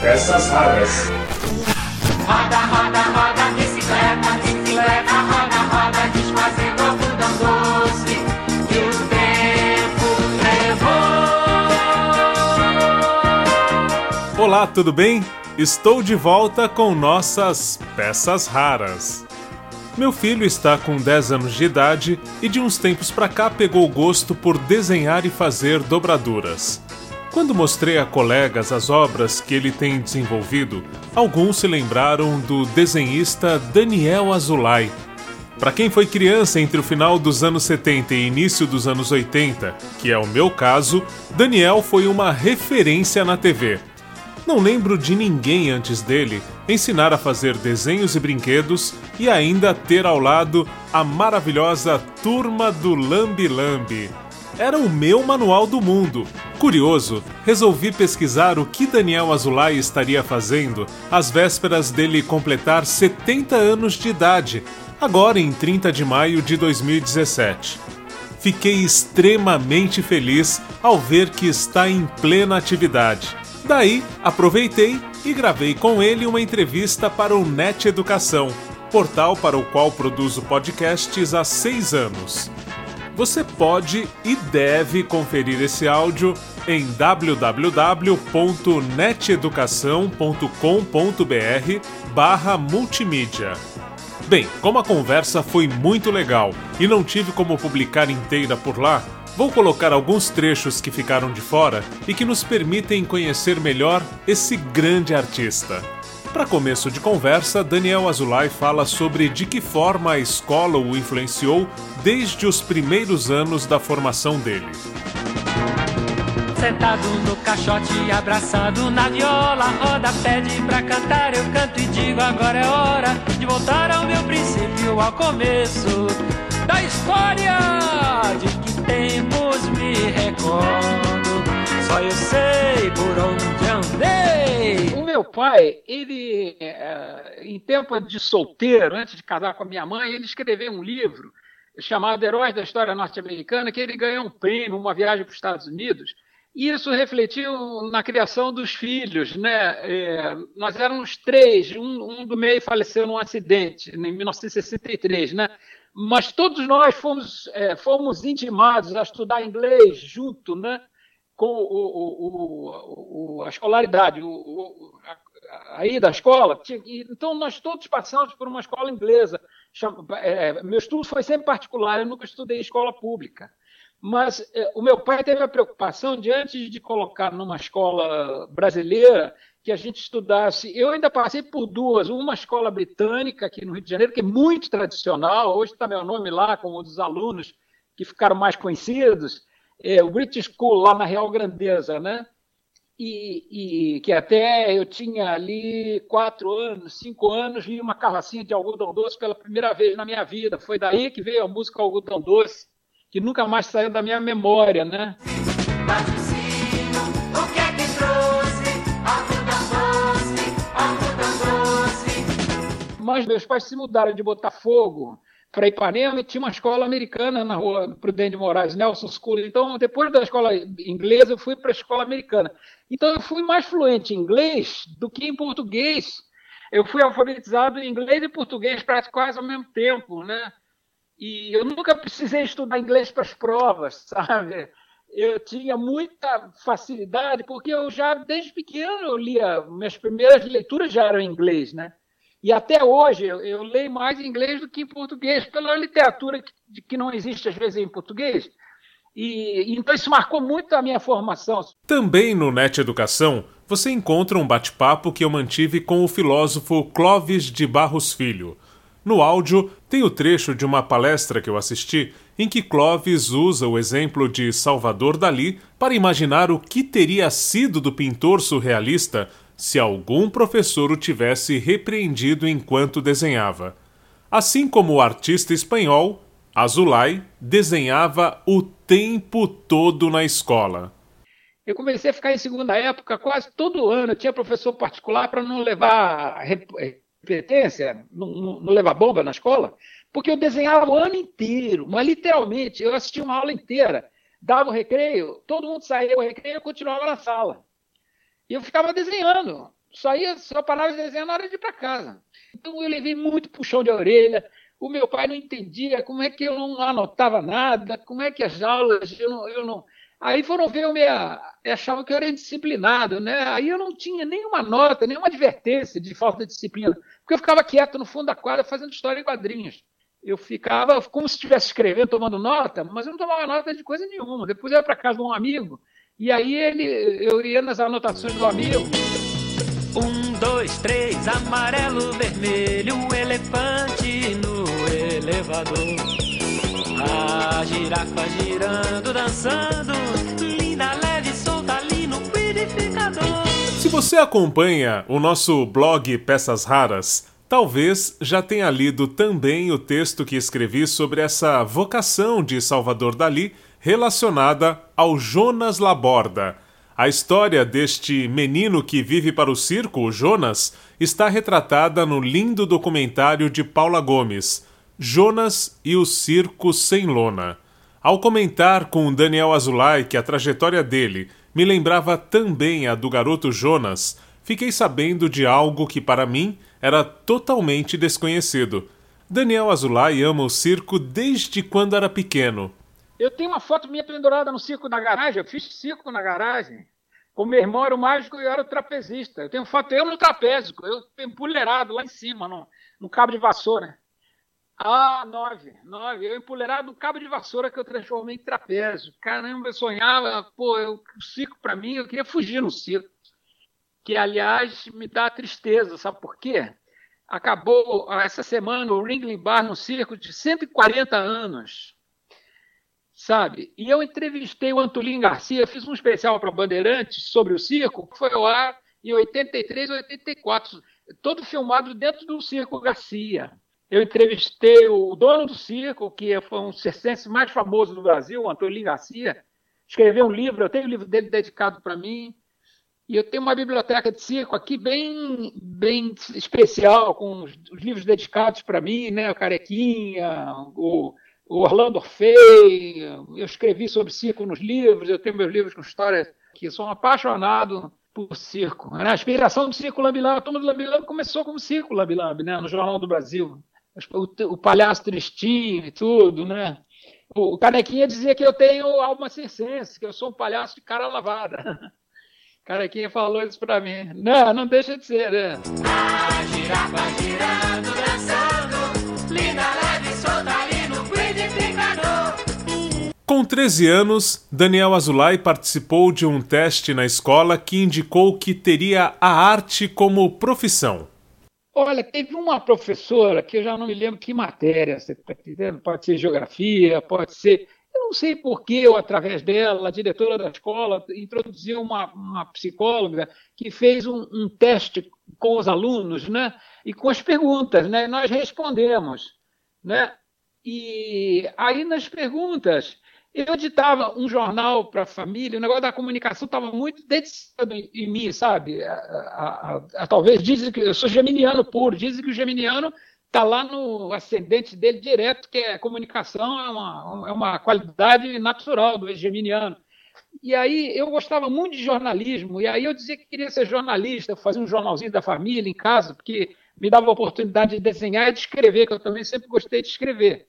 Peças raras. Roda, roda, roda, bicicleta, bicicleta, roda, roda, desfazendo algodão doce. E o tempo levou. Olá, tudo bem? Estou de volta com nossas peças raras. Meu filho está com 10 anos de idade e de uns tempos pra cá pegou gosto por desenhar e fazer dobraduras. Quando mostrei a colegas as obras que ele tem desenvolvido, alguns se lembraram do desenhista Daniel Azulay. Para quem foi criança entre o final dos anos 70 e início dos anos 80, que é o meu caso, Daniel foi uma referência na TV. Não lembro de ninguém antes dele ensinar a fazer desenhos e brinquedos e ainda ter ao lado a maravilhosa Turma do Lambi Lambi era o meu manual do mundo. Curioso, resolvi pesquisar o que Daniel Azulay estaria fazendo às vésperas dele completar 70 anos de idade, agora em 30 de maio de 2017. Fiquei extremamente feliz ao ver que está em plena atividade. Daí, aproveitei e gravei com ele uma entrevista para o Net Educação, portal para o qual produzo podcasts há seis anos. Você pode e deve conferir esse áudio em www.neteducação.com.br barra multimídia. Bem, como a conversa foi muito legal e não tive como publicar inteira por lá, vou colocar alguns trechos que ficaram de fora e que nos permitem conhecer melhor esse grande artista. Para começo de conversa, Daniel Azulay fala sobre de que forma a escola o influenciou desde os primeiros anos da formação dele. Sentado no caixote, abraçado na viola, roda pede pra cantar, eu canto e digo agora é hora de voltar ao meu princípio, ao começo da história. De que me recordo, só eu sei por onde andei. O meu pai, ele, eh, em tempo de solteiro, antes de casar com a minha mãe, ele escreveu um livro chamado Heróis da História Norte-Americana, que ele ganhou um prêmio, uma viagem para os Estados Unidos, e isso refletiu na criação dos filhos. Né? É, nós éramos três, um, um, do meio faleceu num acidente, em 1963, né? Mas todos nós fomos, é, fomos intimados a estudar inglês junto né? com o, o, o, a escolaridade, aí da escola. Então, nós todos passamos por uma escola inglesa. É, meu estudo foi sempre particular, eu nunca estudei escola pública. Mas é, o meu pai teve a preocupação de, antes de colocar numa escola brasileira, que a gente estudasse. Eu ainda passei por duas: uma escola britânica, aqui no Rio de Janeiro, que é muito tradicional, hoje está meu nome lá, como um dos alunos que ficaram mais conhecidos, é, o British School, lá na Real Grandeza, né? E, e, que até eu tinha ali quatro anos, cinco anos, vi uma carrocinha de algodão doce pela primeira vez na minha vida. Foi daí que veio a música Algodão Doce, que nunca mais saiu da minha memória, né? Mas meus pais se mudaram de Botafogo para Ipanema e tinha uma escola americana na rua Prudente de Moraes, Nelson School. Então, depois da escola inglesa, eu fui para a escola americana. Então, eu fui mais fluente em inglês do que em português. Eu fui alfabetizado em inglês e português quase ao mesmo tempo, né? E eu nunca precisei estudar inglês para as provas, sabe? Eu tinha muita facilidade, porque eu já, desde pequeno, eu lia, minhas primeiras leituras já eram em inglês, né? E até hoje eu, eu, leio mais em inglês do que em português, pela literatura que, que não existe às vezes em português. E, então isso marcou muito a minha formação. Também no Net Educação você encontra um bate-papo que eu mantive com o filósofo Clóvis de Barros Filho. No áudio tem o trecho de uma palestra que eu assisti em que Clóvis usa o exemplo de Salvador Dali para imaginar o que teria sido do pintor surrealista se algum professor o tivesse repreendido enquanto desenhava. Assim como o artista espanhol, Azulay desenhava o tempo todo na escola. Eu comecei a ficar em segunda época quase todo ano. Eu tinha professor particular para não levar repetência, não, não, levar bomba na escola, porque eu desenhava o ano inteiro, mas literalmente eu assistia uma aula inteira dava o recreio, todo mundo saía do recreio e continuava na sala. E eu ficava desenhando. Só, ia, só parava de desenhar na hora de ir para casa. Então eu levei muito puxão de orelha. O meu pai não entendia como é que eu não anotava nada, como é que as aulas eu não. Eu não... Aí foram ver, eu me achavam que eu era indisciplinado, né? Aí eu não tinha nenhuma nota, nenhuma advertência de falta de disciplina, porque eu ficava quieto no fundo da quadra fazendo história em quadrinhos. Eu ficava como se estivesse escrevendo, tomando nota, mas eu não tomava nota de coisa nenhuma. Depois eu ia para casa de um amigo, e aí ele, eu ia nas anotações do amigo. Um, dois, três, amarelo, vermelho, um elefante no elevador. A girafa girando, dançando, linda, leve, solta ali no purificador. Se você acompanha o nosso blog Peças Raras, talvez já tenha lido também o texto que escrevi sobre essa vocação de Salvador Dali relacionada ao Jonas Laborda a história deste menino que vive para o circo, o Jonas, está retratada no lindo documentário de Paula Gomes, Jonas e o Circo Sem Lona. Ao comentar com Daniel Azulay que a trajetória dele me lembrava também a do garoto Jonas, fiquei sabendo de algo que para mim era totalmente desconhecido. Daniel Azulay ama o circo desde quando era pequeno. Eu tenho uma foto minha pendurada no circo da garagem. Eu fiz circo na garagem. O meu irmão era o mágico e eu era o trapezista. Eu tenho foto eu no trapézio, eu empoleirado lá em cima, no, no cabo de vassoura. Ah, nove, nove. Eu empoleirado no cabo de vassoura que eu transformei em trapézio. Caramba, eu sonhava, pô, eu, o circo para mim, eu queria fugir no circo. Que, aliás, me dá tristeza, sabe por quê? Acabou essa semana o Ringling Bar no circo de 140 anos sabe? E eu entrevistei o Antolino Garcia, fiz um especial para Bandeirantes sobre o circo, que foi ao ar em 83, 84, todo filmado dentro do Circo Garcia. Eu entrevistei o dono do circo, que foi um circense mais famoso do Brasil, o Antolino Garcia, escreveu um livro, eu tenho um livro dele dedicado para mim, e eu tenho uma biblioteca de circo aqui bem, bem especial, com os, os livros dedicados para mim, né? O Carequinha, o o Orlando Orfei, eu escrevi sobre circo nos livros, eu tenho meus livros com histórias que sou apaixonado por circo. Né? A inspiração do circo Lambilamb, a turma do Lambilamb começou como circo Lambilamb, né? no Jornal do Brasil. O, o palhaço tristinho e tudo, né? O Canequinha dizia que eu tenho alma circense, que eu sou um palhaço de cara lavada. Carequinha falou isso pra mim. Não, não deixa de ser, né? A girando, com 13 anos, Daniel Azulay participou de um teste na escola que indicou que teria a arte como profissão. Olha, teve uma professora que eu já não me lembro que matéria, você está entendendo? Pode ser geografia, pode ser. Eu não sei por que ou através dela, a diretora da escola introduziu uma, uma psicóloga que fez um, um, teste com os alunos, né? E com as perguntas, né? E nós respondemos, né? E aí nas perguntas eu editava um jornal para a família, o negócio da comunicação estava muito dedicado em, mim, sabe? A, a, a, talvez dizem que eu sou geminiano puro, dizem que o geminiano está lá no ascendente dele direto, que é comunicação é uma, é uma qualidade natural do geminiano. E aí eu gostava muito de jornalismo, e aí eu dizia que queria ser jornalista, fazer um jornalzinho da família em casa, porque me dava a oportunidade de desenhar e de escrever, que eu também sempre gostei de escrever.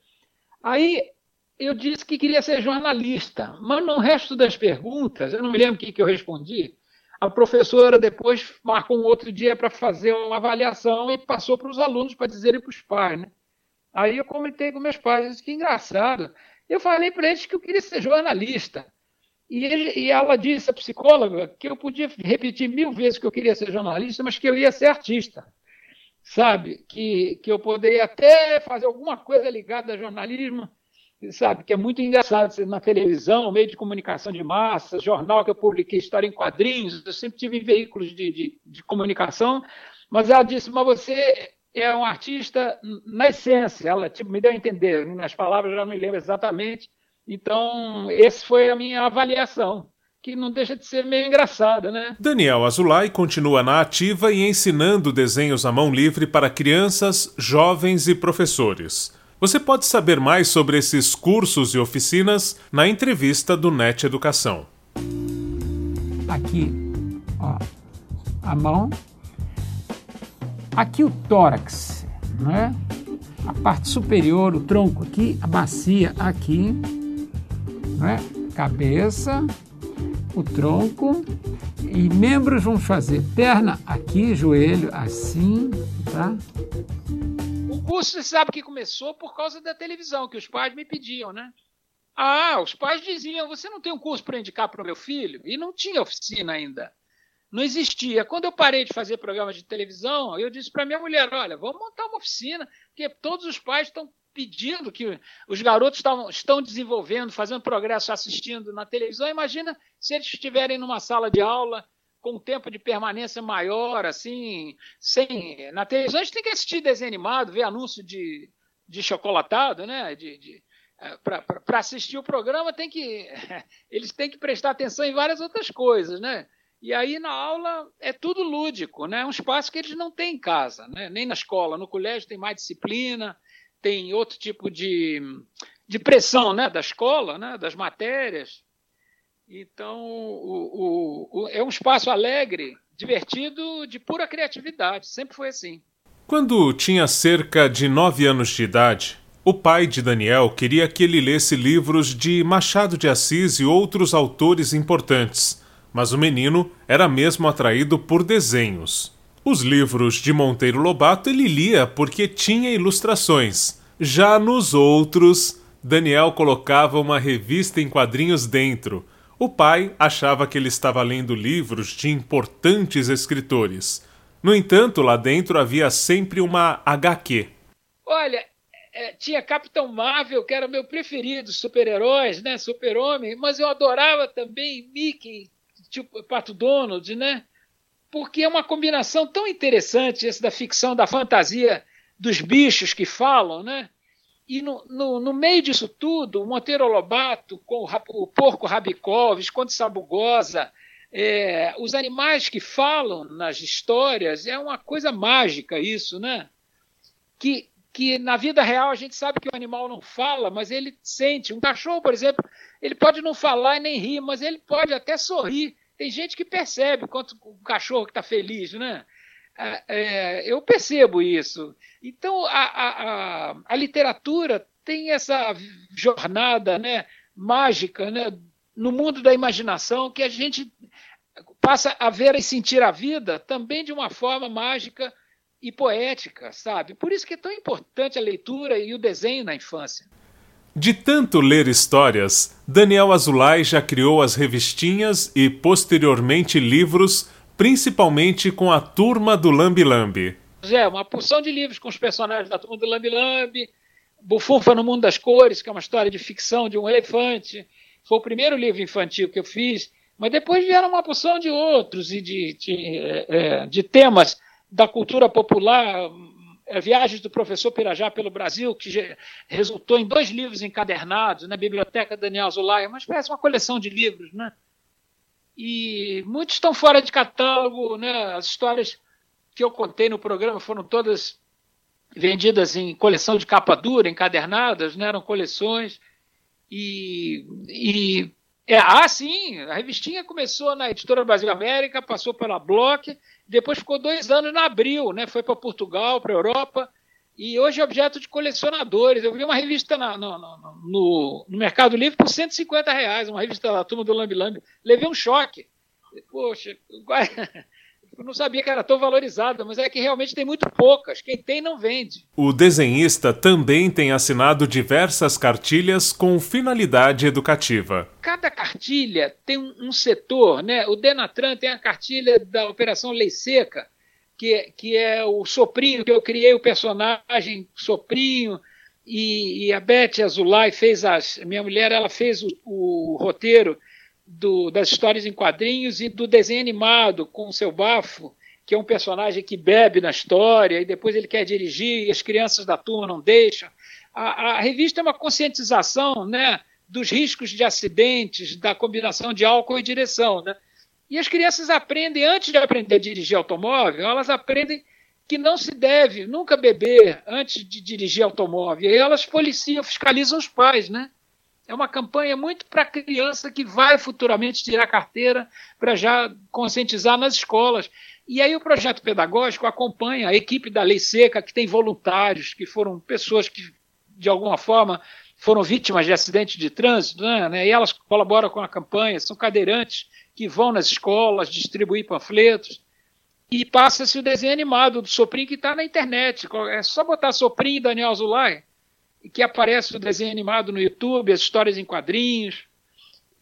Aí eu disse que queria ser jornalista, mas no resto das perguntas, eu não me lembro o que, que eu respondi, a professora depois marcou um outro dia para fazer uma avaliação e passou para os alunos para dizerem para os pais. Né? Aí eu comentei com meus pais, disse, que engraçado. Eu falei para eles que eu queria ser jornalista. E, ele, e, ela disse, a psicóloga, que eu podia repetir mil vezes que eu queria ser jornalista, mas que eu ia ser artista. Sabe? Que, que eu poderia até fazer alguma coisa ligada a jornalismo, sabe, que é muito engraçado na televisão, meio de comunicação de massa, jornal que eu publiquei história em quadrinhos, eu sempre tive veículos de, de, de comunicação, mas ela disse, mas você é um artista na essência, ela tipo, me deu a entender, nas palavras eu não me lembro exatamente, então essa foi a minha avaliação, que não deixa de ser meio engraçada, né? Daniel Azulay continua na ativa e ensinando desenhos à mão livre para crianças, jovens e professores. Você pode saber mais sobre esses cursos e oficinas na entrevista do NET Educação. Aqui, ó, a mão. Aqui o tórax, né? A parte superior, o tronco aqui, a bacia aqui, né? Cabeça, o tronco e membros vamos fazer perna aqui, joelho assim, tá? Curso, você sabe que começou por causa da televisão, que os pais me pediam, né? Ah, os pais diziam: você não tem um curso para indicar para o meu filho? E não tinha oficina ainda. Não existia. Quando eu parei de fazer programas de televisão, eu disse para minha mulher: olha, vamos montar uma oficina, porque todos os pais estão pedindo que os garotos estão, estão desenvolvendo, fazendo progresso assistindo na televisão. Imagina se eles estiverem numa sala de aula com um tempo de permanência maior, assim, sem. Na televisão a gente tem que assistir desenho animado, ver anúncio de, de chocolatado, né? De, de é, para assistir o programa tem que eles têm que prestar atenção em várias outras coisas, né? E aí na aula é tudo lúdico, né? É um espaço que eles não têm em casa, né? Nem na escola, no colégio tem mais disciplina, tem outro tipo de, de pressão né, da escola, né, das matérias. Então, o, o, o, é um espaço alegre, divertido, de pura criatividade. Sempre foi assim. Quando tinha cerca de nove anos de idade, o pai de Daniel queria que ele lesse livros de Machado de Assis e outros autores importantes, mas o menino era mesmo atraído por desenhos. Os livros de Monteiro Lobato ele lia porque tinha ilustrações. Já nos outros, Daniel colocava uma revista em quadrinhos dentro. O pai achava que ele estava lendo livros de importantes escritores. No entanto, lá dentro havia sempre uma HQ. Olha, é, tinha Capitão Marvel, que era meu preferido, super-heróis, né? Super-Homem, mas eu adorava também Mickey, tipo Pato Donald, né? porque é uma combinação tão interessante essa da ficção, da fantasia dos bichos que falam, né? E no, no, no meio disso tudo, o Monteiro Lobato, com o, o porco Rabicó, Visconde Sabugosa, é, os animais que falam nas histórias, é uma coisa mágica isso, né? Que, que na vida real a gente sabe que o animal não fala, mas ele sente. Um cachorro, por exemplo, ele pode não falar e nem rir, mas ele pode até sorrir tem gente que percebe quanto o cachorro que está feliz, né? É, é, eu percebo isso. Então, a, a, a, a, literatura tem essa jornada né, mágica né, no mundo da imaginação que a gente passa a ver e sentir a vida também de uma forma mágica e poética, sabe? Por isso que é tão importante a leitura e o desenho na infância. De tanto ler histórias, Daniel Azulay já criou as revistinhas e, posteriormente, livros, principalmente com a Turma do Lambi Lambi. É, uma porção de livros com os personagens da Turma do Lambi Lambi, Bufunfa no Mundo das Cores, que é uma história de ficção de um elefante. Foi o primeiro livro infantil que eu fiz, mas depois vieram uma porção de outros e de, de, é, é de temas da cultura popular, é, Viagens do Professor Pirajá pelo Brasil, que resultou em dois livros encadernados na né? Biblioteca Daniel Zulaia, mas parece uma coleção de livros, né? E muitos estão fora de catálogo, né? As histórias que eu contei no programa foram todas vendidas em coleção de capa dura, encadernadas, né? Eram coleções e, e é, ah, sim, a revistinha começou na Editora Brasil América, passou pela Block, depois ficou dois anos na Abril, né? Foi para Portugal, para Europa, e hoje é objeto de colecionadores. Eu vi uma revista na, no, no, no, Mercado Livre por 150 reais, uma revista da turma do Lambi Lambi. Levei um choque. Poxa, Eu não sabia que era tão valorizada, mas é que realmente tem muito poucas. Quem tem não vende. O desenhista também tem assinado diversas cartilhas com finalidade educativa. Cada cartilha tem um, setor, né? O Denatran tem a cartilha da Operação Lei Seca, que, que é o Soprinho, que eu criei o personagem Soprinho, e, e a Beth Azulay fez as. Minha mulher, ela fez o, o roteiro do, das histórias em quadrinhos e do desenho animado com o seu bafo, que é um personagem que bebe na história e depois ele quer dirigir e as crianças da turma não deixam. A, a revista é uma conscientização né, dos riscos de acidentes, da combinação de álcool e direção. Né? E as crianças aprendem, antes de aprender a dirigir automóvel, elas aprendem que não se deve nunca beber antes de dirigir automóvel. E elas policiam, fiscalizam os pais, né? É uma campanha muito para criança que vai futuramente tirar carteira para já conscientizar nas escolas. E aí o projeto pedagógico acompanha a equipe da Lei Seca, que tem voluntários, que foram pessoas que, de alguma forma, foram vítimas de acidentes de trânsito, né? e elas colaboram com a campanha, são cadeirantes que vão nas escolas distribuir panfletos. E passa-se o desenho animado do Soprim que está na internet. É só botar Soprim e Daniel Zulay, que aparece o desenho animado no YouTube, as histórias em quadrinhos.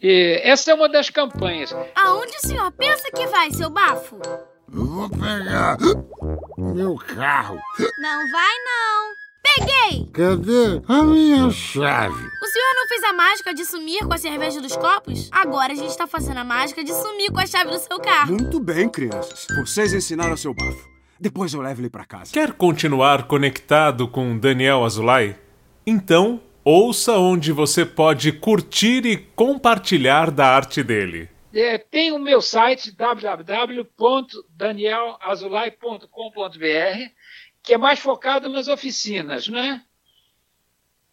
E essa é uma das campanhas. Aonde o senhor pensa que vai, seu bafo? Eu vou pegar meu carro. Não vai, não. Peguei! Cadê a minha chave? O senhor não fez a mágica de sumir com a cerveja dos copos? Agora a gente tá fazendo a mágica de sumir com a chave do seu carro. Muito bem, crianças. Vocês ensinaram seu bafo. Depois eu levo ele para casa. Quer continuar conectado com Daniel Azulay? Então, ouça onde você pode curtir e compartilhar da arte dele. É, tem o meu site www.danielazulay.com.br que é mais focado nas oficinas, né?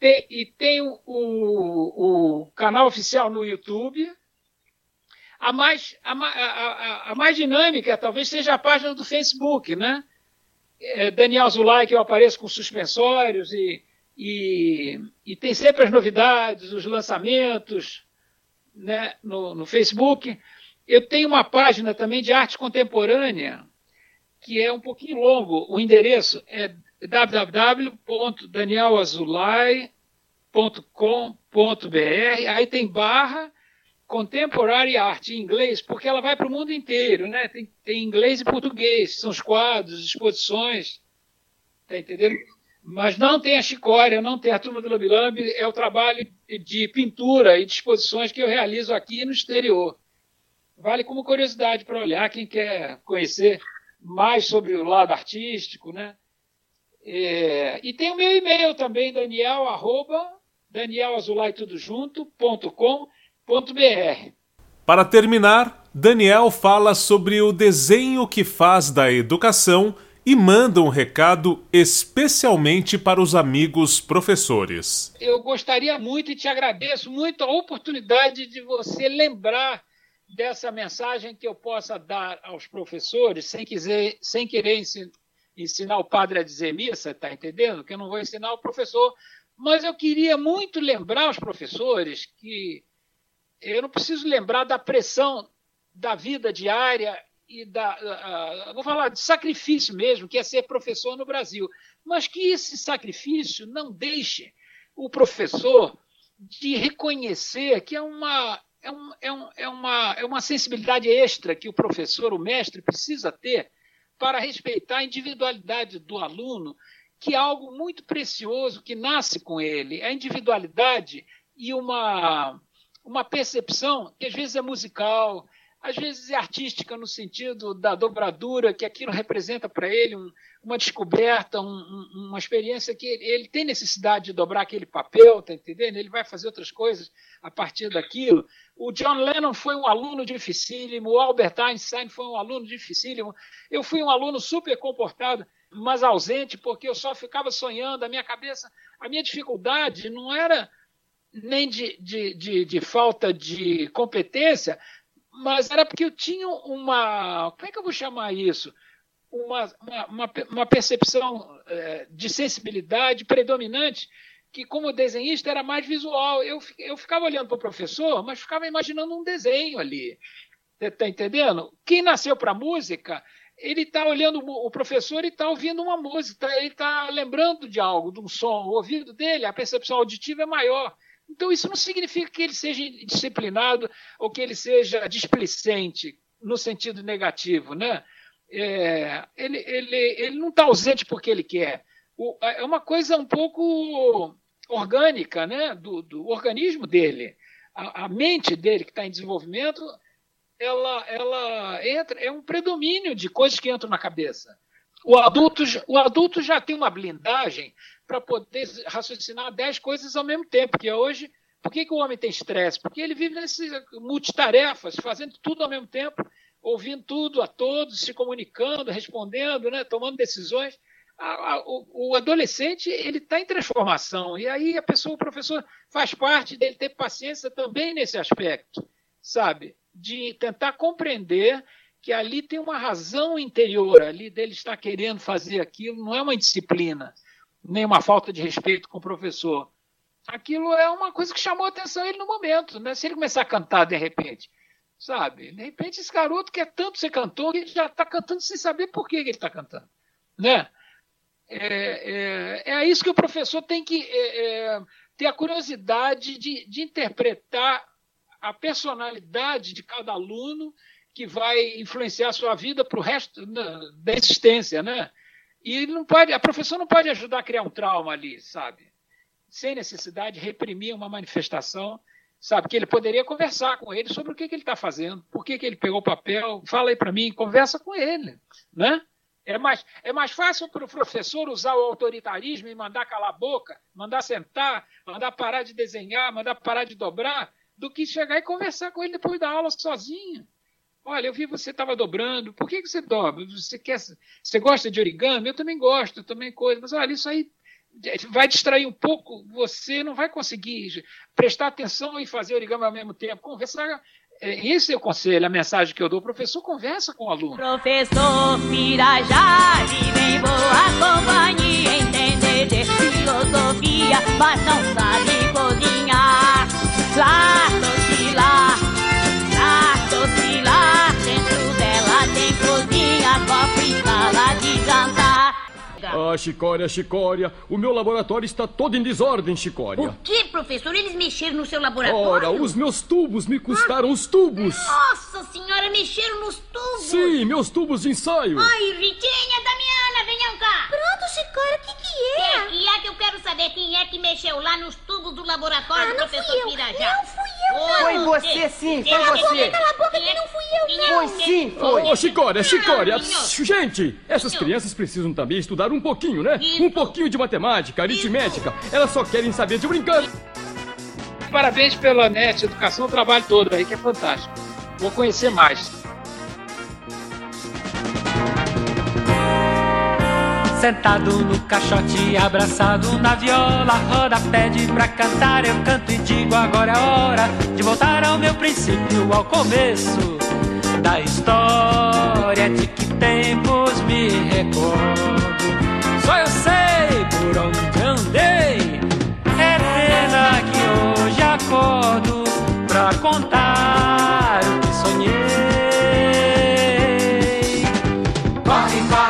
Tem, e tem o, o, o, canal oficial no YouTube. A mais, a, a, a, mais dinâmica talvez seja a página do Facebook, né? É Daniel Zulay, que eu apareço com suspensórios e, e, e tem sempre as novidades, os lançamentos né, no, no Facebook. Eu tenho uma página também de arte contemporânea, que é um pouquinho longo. O endereço é www.danielazulay.com.br. Aí tem barra Contemporary Art em inglês, porque ela vai para o mundo inteiro, né? Tem, tem inglês e português, são os quadros, exposições, tá entendendo? Mas não tem a chicória, não tem a turma do Lambi é o trabalho de pintura e de exposições que eu realizo aqui no exterior. Vale como curiosidade para olhar quem quer conhecer mais sobre o lado artístico, né? É, e tem o meu e-mail também, daniel, arroba, Para terminar, Daniel fala sobre o desenho que faz da educação e manda um recado especialmente para os amigos professores. Eu gostaria muito e te agradeço muito a oportunidade de você lembrar dessa mensagem que eu possa dar aos professores, sem, quiser, sem querer ensinar o padre a dizer missa, está entendendo? Que eu não vou ensinar o professor, mas eu queria muito lembrar os professores que eu não preciso lembrar da pressão da vida diária e da, vou falar de sacrifício mesmo, que é ser professor no Brasil, mas que esse sacrifício não deixe o professor de reconhecer que é uma é, um, é, um, é, uma, é uma sensibilidade extra que o professor, o mestre, precisa ter para respeitar a individualidade do aluno, que é algo muito precioso que nasce com ele. A individualidade e uma, uma percepção que às vezes é musical, às vezes é artística no sentido da dobradura, que aquilo representa para ele um, uma descoberta, um, um, uma experiência que ele, ele, tem necessidade de dobrar aquele papel, tá entendendo? Ele vai fazer outras coisas a partir daquilo. O John Lennon foi um aluno dificílimo, o Albert Einstein foi um aluno dificílimo. Eu fui um aluno super comportado, mas ausente, porque eu só ficava sonhando, a minha cabeça, a minha dificuldade não era nem de, de, de, de falta de competência, mas era porque eu tinha uma. Como é que eu vou chamar isso? Uma, uma, uma percepção é, de sensibilidade predominante que, como desenhista, era mais visual. Eu, eu ficava olhando para o professor, mas ficava imaginando um desenho ali. Está entendendo? Quem nasceu para música, ele está olhando o professor e está ouvindo uma música, ele está lembrando de algo, de um som. O ouvido dele, a percepção auditiva é maior. Então, isso não significa que ele seja disciplinado ou que ele seja displicente no sentido negativo, né? É, ele, ele, ele não está ausente porque ele quer. O, é uma coisa um pouco orgânica, né? Do, do organismo dele. A, a mente dele que está em desenvolvimento, ela, ela entra, é um predomínio de coisas que entram na cabeça. O adulto, o adulto já tem uma blindagem para poder raciocinar dez coisas ao mesmo tempo, porque hoje, por que, que o homem tem estresse? Porque ele vive nessas multitarefas, fazendo tudo ao mesmo tempo. Ouvindo tudo a todos, se comunicando, respondendo, né, tomando decisões. A, a, o, o, adolescente ele está em transformação e aí a pessoa, o professor faz parte dele ter paciência também nesse aspecto, sabe, de tentar compreender que ali tem uma razão interior, ali dele estar querendo fazer aquilo, não é uma indisciplina, nem uma falta de respeito com o professor. Aquilo é uma coisa que chamou a atenção ele no momento, né? Se ele começar a cantar de repente, sabe? De repente esse garoto quer tanto ser cantor que ele já está cantando sem saber por que ele está cantando, né? É, é, é, isso que o professor tem que é, é, ter a curiosidade de, de interpretar a personalidade de cada aluno que vai influenciar a sua vida para o resto da existência, né? E não pode, a professora não pode ajudar a criar um trauma ali, sabe? Sem necessidade de reprimir uma manifestação, sabe? Que ele poderia conversar com ele sobre o que, que ele está fazendo, por que, que ele pegou o papel, fala aí para mim, conversa com ele, né? É mais, é mais fácil para o professor usar o autoritarismo e mandar calar a boca, mandar sentar, mandar parar de desenhar, mandar parar de dobrar, do que chegar e conversar com ele depois da aula sozinho. Olha, eu vi você estava dobrando, por que, que você dobra? Você, quer, você gosta de origami? Eu também gosto, também coisa, mas olha, isso aí vai distrair um pouco, você não vai conseguir prestar atenção e fazer origami ao mesmo tempo. Conversar, é, esse é o conselho, a mensagem que eu dou. Professor conversa com o aluno. Professor vem boa companhia, entender de filosofia, mas não sabe cozinhar. Lá, lá, jantar. Ah, Chicória, Chicória, o meu laboratório está todo em desordem, Chicória. O que, professor? Eles mexeram no seu laboratório? Ora, os meus tubos me custaram ah. os tubos. Nossa senhora, mexeram nos tubos? Sim, meus tubos de ensaio. Ai, Ritinha, Damiana, venham cá. Pronto, Chicória, o que que é? Que é que eu quero saber quem é que mexeu lá nos tubos do laboratório ah, do professor eu. Pirajá? Não fui eu, não. Foi você, sim, foi você. Cala a boca que não fui eu, não. Foi sim, foi. Ô, oh, Chicória, Chicória. Gente, essas crianças precisam também estudar um pouquinho, né? Um pouquinho de matemática, aritmética. Elas só querem saber de brincar. Parabéns pela NET Educação, o trabalho todo aí, que é fantástico. Vou conhecer mais. Sentado no caixote, abraçado na viola, roda, pede pra cantar, eu canto e digo agora é hora de voltar ao meu princípio, ao começo da história de que tempos me recordo. Só eu sei por onde andei, é pena que hoje acordo pra contar o que sonhei. Corre, corre,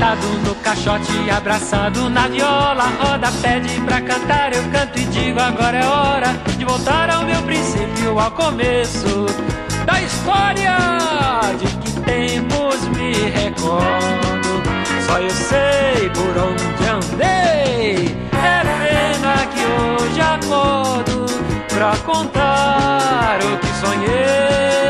Sentado no caixote, abraçado na viola, roda, pede pra cantar, eu canto e digo agora é hora de voltar ao meu princípio, ao começo da história de que tempos me recordo. Só eu sei por onde andei, é pena que hoje acordo pra contar o que sonhei.